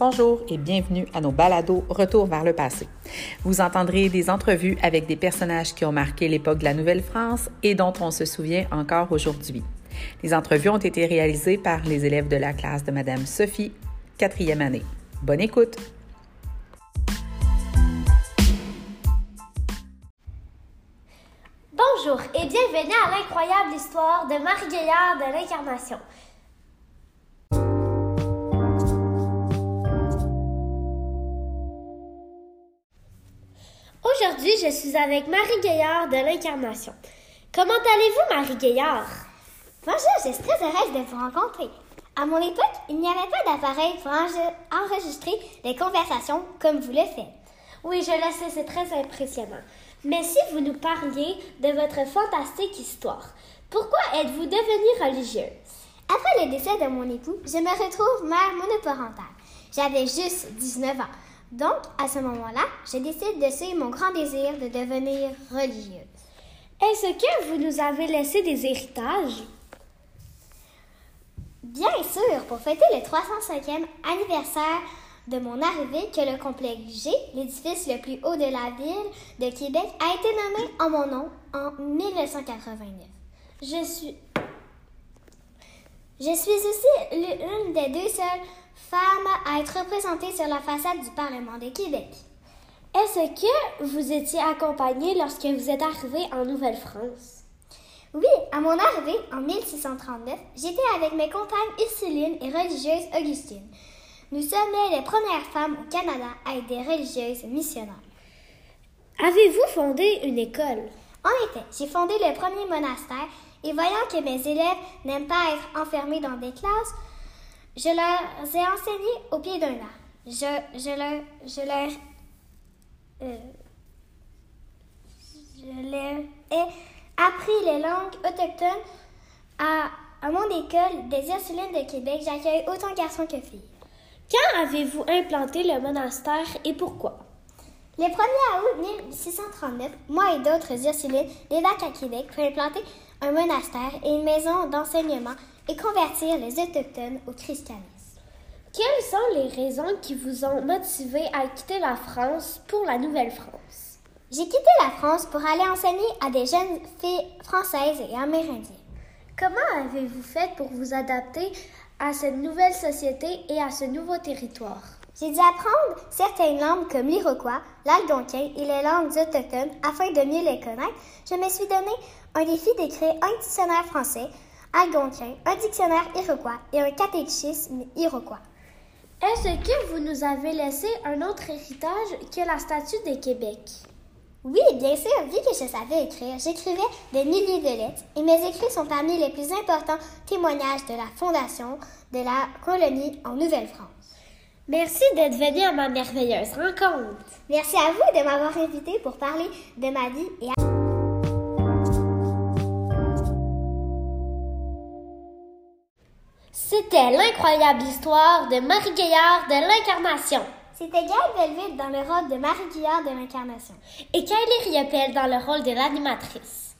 Bonjour et bienvenue à nos balados Retour vers le passé. Vous entendrez des entrevues avec des personnages qui ont marqué l'époque de la Nouvelle-France et dont on se souvient encore aujourd'hui. Les entrevues ont été réalisées par les élèves de la classe de Madame Sophie, quatrième année. Bonne écoute! Bonjour et bienvenue à l'incroyable histoire de Marie Gaillard de l'Incarnation. Aujourd'hui, je suis avec Marie Gaillard de l'Incarnation. Comment allez-vous, Marie Gaillard? Bonjour, je suis très heureuse de vous rencontrer. À mon époque, il n'y avait pas d'appareil pour enregistrer des conversations comme vous le faites. Oui, je le sais, c'est très impressionnant. Mais si vous nous parliez de votre fantastique histoire, pourquoi êtes-vous devenue religieuse? Après le décès de mon époux, je me retrouve mère monoparentale. J'avais juste 19 ans. Donc, à ce moment-là, je décide de suivre mon grand désir de devenir religieuse. Est-ce que vous nous avez laissé des héritages? Bien sûr, pour fêter le 305e anniversaire de mon arrivée que le complexe G, l'édifice le plus haut de la ville de Québec, a été nommé en mon nom en 1989. Je suis je suis aussi l'une des deux seules femmes à être représentée sur la façade du Parlement de Québec. Est-ce que vous étiez accompagnée lorsque vous êtes arrivée en Nouvelle-France? Oui, à mon arrivée en 1639, j'étais avec mes compagnes Ursuline et religieuse Augustine. Nous sommes les premières femmes au Canada à être des religieuses missionnaires. Avez-vous fondé une école? En effet, j'ai fondé le premier monastère et voyant que mes élèves n'aiment pas être enfermés dans des classes, je leur ai enseigné au pied d'un arbre. Je, je leur, je leur, euh, je leur ai appris les langues autochtones à, à mon école des Ursulines de Québec. J'accueille autant garçons que filles. Quand avez-vous implanté le monastère et pourquoi? Le 1er août 1639, moi et d'autres Ursulines débarquent à Québec pour implanter un monastère et une maison d'enseignement et convertir les Autochtones au christianisme. Quelles sont les raisons qui vous ont motivé à quitter la France pour la Nouvelle-France? J'ai quitté la France pour aller enseigner à des jeunes filles françaises et amérindiennes. Comment avez-vous fait pour vous adapter à cette nouvelle société et à ce nouveau territoire? J'ai dû apprendre certaines langues comme l'iroquois, l'algonquin et les langues autochtones afin de mieux les connaître. Je me suis donné un défi d'écrire un dictionnaire français, un dictionnaire iroquois et un catéchisme iroquois. Est-ce que vous nous avez laissé un autre héritage que la statue de Québec? Oui, bien sûr, vu que je savais écrire, j'écrivais des milliers de lettres et mes écrits sont parmi les plus importants témoignages de la fondation de la colonie en Nouvelle-France. Merci d'être venu à ma merveilleuse rencontre. Merci à vous de m'avoir invité pour parler de ma vie et à... C'était l'incroyable histoire de Marie Gaillard de l'Incarnation. C'était Gaëlle Belleville dans le rôle de Marie Guillard de l'Incarnation. Et Kylie Riopel dans le rôle de l'animatrice.